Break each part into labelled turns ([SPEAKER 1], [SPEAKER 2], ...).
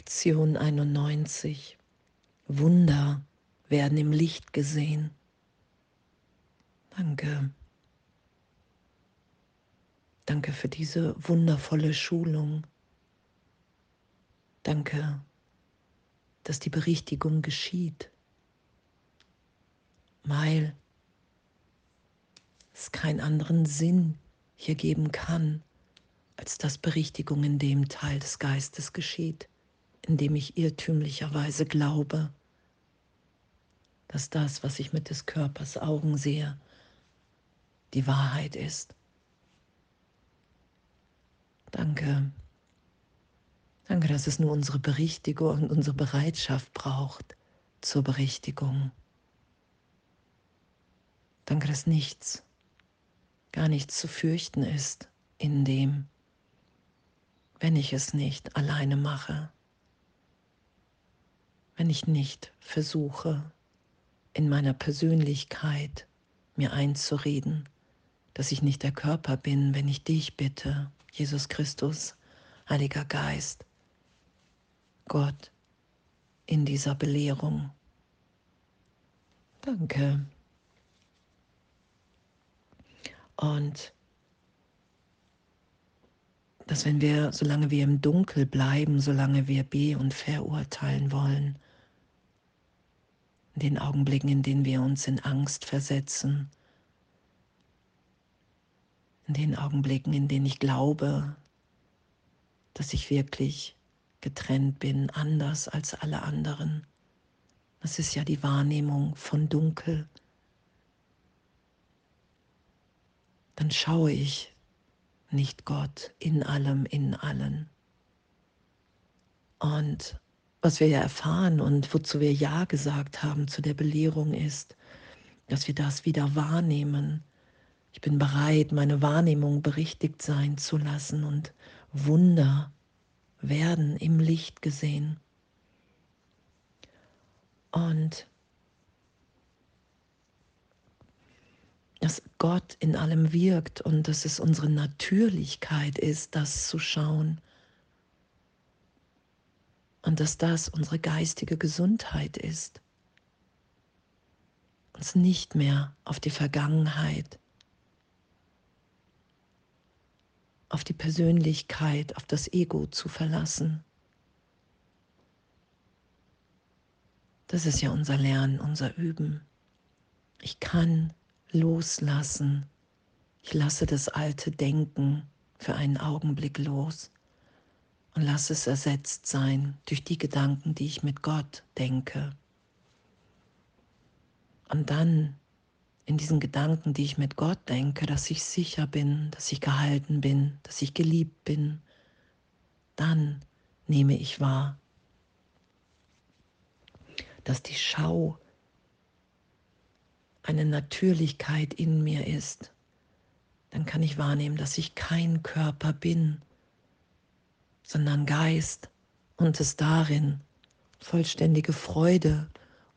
[SPEAKER 1] Lektion 91. Wunder werden im Licht gesehen. Danke. Danke für diese wundervolle Schulung. Danke, dass die Berichtigung geschieht, weil es keinen anderen Sinn hier geben kann, als dass Berichtigung in dem Teil des Geistes geschieht, in dem ich irrtümlicherweise glaube, dass das, was ich mit des Körpers Augen sehe, die Wahrheit ist. Danke. Danke, dass es nur unsere Berichtigung und unsere Bereitschaft braucht zur Berichtigung. Danke, dass nichts, gar nichts zu fürchten ist in dem, wenn ich es nicht alleine mache, wenn ich nicht versuche, in meiner Persönlichkeit mir einzureden, dass ich nicht der Körper bin, wenn ich dich bitte, Jesus Christus, Heiliger Geist, Gott, in dieser Belehrung. Danke. Und dass wenn wir, solange wir im Dunkel bleiben, solange wir be- und verurteilen wollen, in den Augenblicken, in denen wir uns in Angst versetzen, in den Augenblicken, in denen ich glaube, dass ich wirklich getrennt bin, anders als alle anderen. Das ist ja die Wahrnehmung von Dunkel. Dann schaue ich nicht Gott in allem, in allen. Und was wir ja erfahren und wozu wir Ja gesagt haben zu der Belehrung ist, dass wir das wieder wahrnehmen. Ich bin bereit, meine Wahrnehmung berichtigt sein zu lassen und Wunder werden im Licht gesehen. Und dass Gott in allem wirkt und dass es unsere Natürlichkeit ist, das zu schauen. Und dass das unsere geistige Gesundheit ist. Uns nicht mehr auf die Vergangenheit, auf die Persönlichkeit, auf das Ego zu verlassen. Das ist ja unser Lernen, unser Üben. Ich kann loslassen. Ich lasse das alte Denken für einen Augenblick los und lasse es ersetzt sein durch die Gedanken, die ich mit Gott denke. Und dann in diesen Gedanken, die ich mit Gott denke, dass ich sicher bin, dass ich gehalten bin, dass ich geliebt bin, dann nehme ich wahr, dass die Schau eine Natürlichkeit in mir ist, dann kann ich wahrnehmen, dass ich kein Körper bin, sondern Geist und es darin vollständige Freude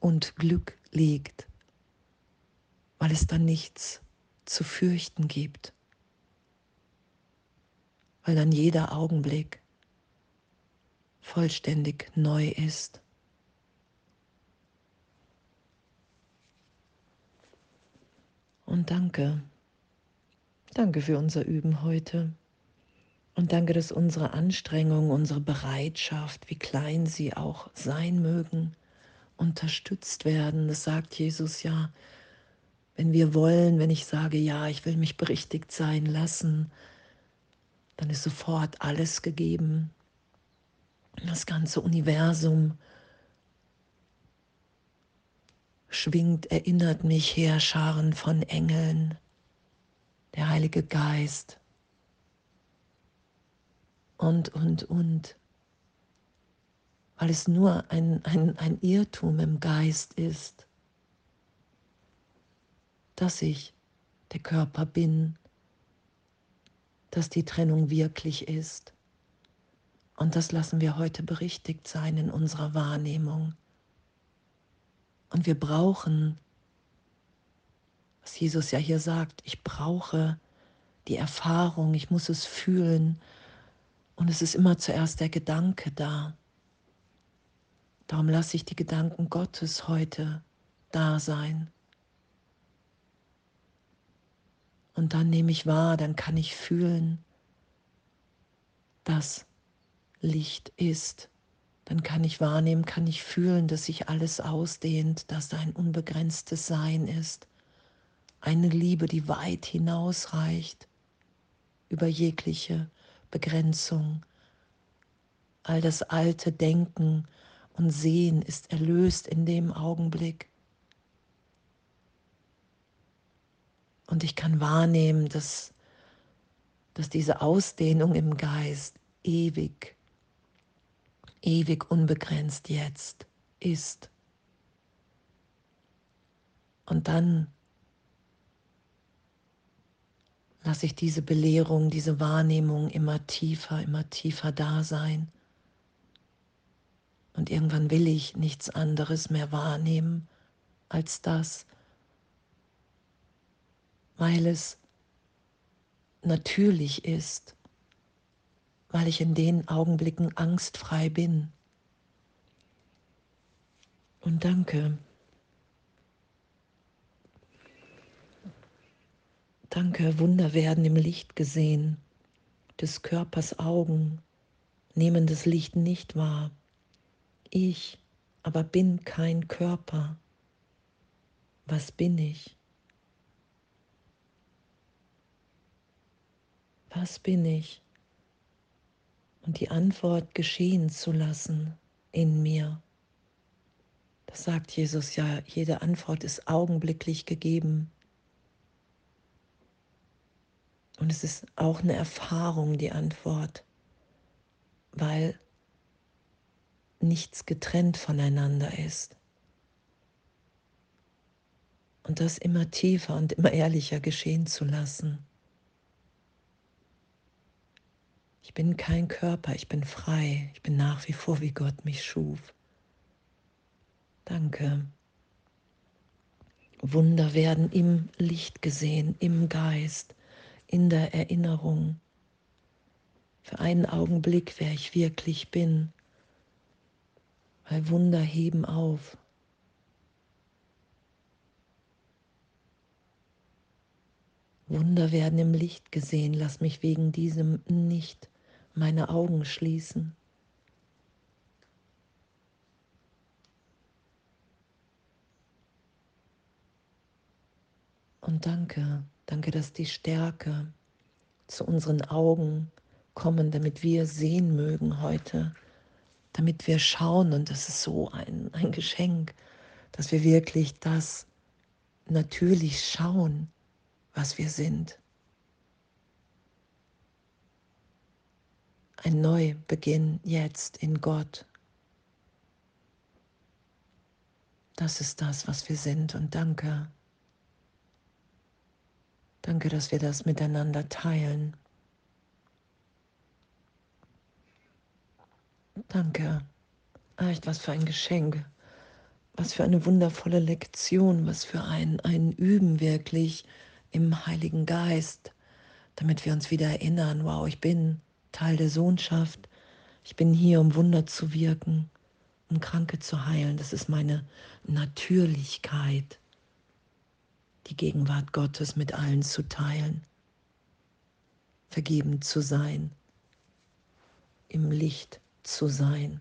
[SPEAKER 1] und Glück liegt, weil es dann nichts zu fürchten gibt, weil dann jeder Augenblick vollständig neu ist. Und danke. Danke für unser Üben heute. Und danke, dass unsere Anstrengung, unsere Bereitschaft, wie klein sie auch sein mögen, unterstützt werden. Das sagt Jesus ja. Wenn wir wollen, wenn ich sage, ja, ich will mich berichtigt sein lassen, dann ist sofort alles gegeben. Das ganze Universum schwingt, erinnert mich Heerscharen von Engeln, der Heilige Geist und, und, und. Weil es nur ein, ein, ein Irrtum im Geist ist, dass ich der Körper bin, dass die Trennung wirklich ist. Und das lassen wir heute berichtigt sein in unserer Wahrnehmung. Und wir brauchen, was Jesus ja hier sagt, ich brauche die Erfahrung, ich muss es fühlen. Und es ist immer zuerst der Gedanke da. Darum lasse ich die Gedanken Gottes heute da sein. Und dann nehme ich wahr, dann kann ich fühlen, dass Licht ist. Dann kann ich wahrnehmen, kann ich fühlen, dass sich alles ausdehnt, dass da ein unbegrenztes Sein ist. Eine Liebe, die weit hinausreicht über jegliche Begrenzung. All das alte Denken und Sehen ist erlöst in dem Augenblick. Und ich kann wahrnehmen, dass, dass diese Ausdehnung im Geist ewig, ewig unbegrenzt jetzt ist. Und dann lasse ich diese Belehrung, diese Wahrnehmung immer tiefer, immer tiefer da sein. Und irgendwann will ich nichts anderes mehr wahrnehmen als das, weil es natürlich ist, weil ich in den Augenblicken angstfrei bin. Und danke. Danke, Wunder werden im Licht gesehen, des Körpers Augen nehmen das Licht nicht wahr. Ich aber bin kein Körper. Was bin ich? Was bin ich? Und die Antwort geschehen zu lassen in mir. Das sagt Jesus ja, jede Antwort ist augenblicklich gegeben. Und es ist auch eine Erfahrung, die Antwort, weil nichts getrennt voneinander ist. Und das immer tiefer und immer ehrlicher geschehen zu lassen. Ich bin kein Körper, ich bin frei, ich bin nach wie vor, wie Gott mich schuf. Danke. Wunder werden im Licht gesehen, im Geist, in der Erinnerung. Für einen Augenblick, wer ich wirklich bin, weil Wunder heben auf. Wunder werden im Licht gesehen, lass mich wegen diesem nicht meine Augen schließen. Und danke, danke, dass die Stärke zu unseren Augen kommen, damit wir sehen mögen heute, damit wir schauen. Und das ist so ein, ein Geschenk, dass wir wirklich das natürlich schauen, was wir sind. ein Neubeginn jetzt in Gott. Das ist das, was wir sind und danke. Danke, dass wir das miteinander teilen. Danke. Echt, was für ein Geschenk. Was für eine wundervolle Lektion, was für ein, ein Üben wirklich im Heiligen Geist, damit wir uns wieder erinnern, wow, ich bin Teil der Sohnschaft. Ich bin hier, um Wunder zu wirken, um Kranke zu heilen. Das ist meine Natürlichkeit, die Gegenwart Gottes mit allen zu teilen, vergeben zu sein, im Licht zu sein.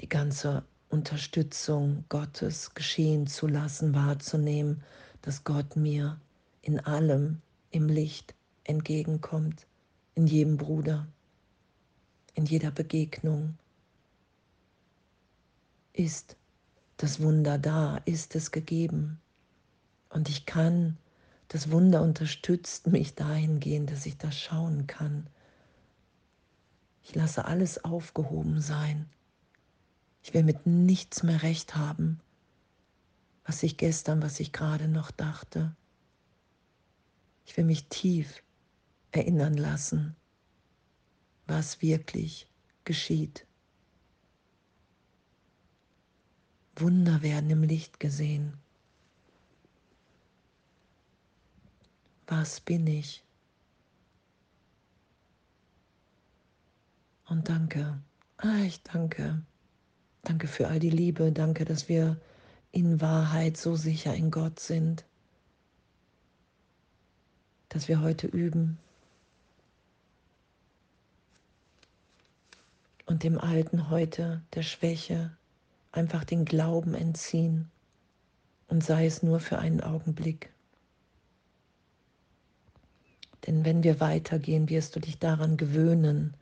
[SPEAKER 1] Die ganze Unterstützung Gottes geschehen zu lassen, wahrzunehmen, dass Gott mir in allem im Licht entgegenkommt, in jedem Bruder, in jeder Begegnung. Ist das Wunder da, ist es gegeben. Und ich kann, das Wunder unterstützt mich dahingehend, dass ich das schauen kann. Ich lasse alles aufgehoben sein. Ich will mit nichts mehr recht haben, was ich gestern, was ich gerade noch dachte. Ich will mich tief erinnern lassen, was wirklich geschieht. Wunder werden im Licht gesehen. Was bin ich? Und danke, Ah, ich danke. Danke für all die Liebe. Danke, dass wir in Wahrheit so sicher in Gott sind, dass wir heute üben und dem Alten heute, der Schwäche, einfach den Glauben entziehen und sei es nur für einen Augenblick. Denn wenn wir weitergehen, wirst du dich daran gewöhnen,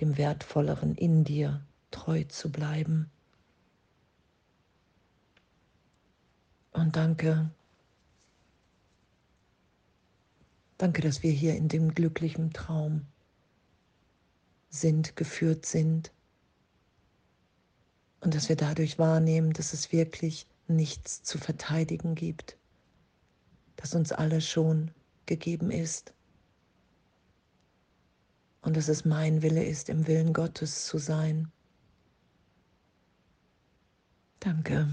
[SPEAKER 1] dem Wertvolleren in dir treu zu bleiben. Und danke, danke, dass wir hier in dem glücklichen Traum sind, geführt sind und dass wir dadurch wahrnehmen, dass es wirklich nichts zu verteidigen gibt, dass uns alles schon gegeben ist und dass es mein Wille ist, im Willen Gottes zu sein. Danke.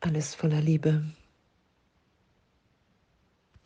[SPEAKER 1] Alles voller Liebe.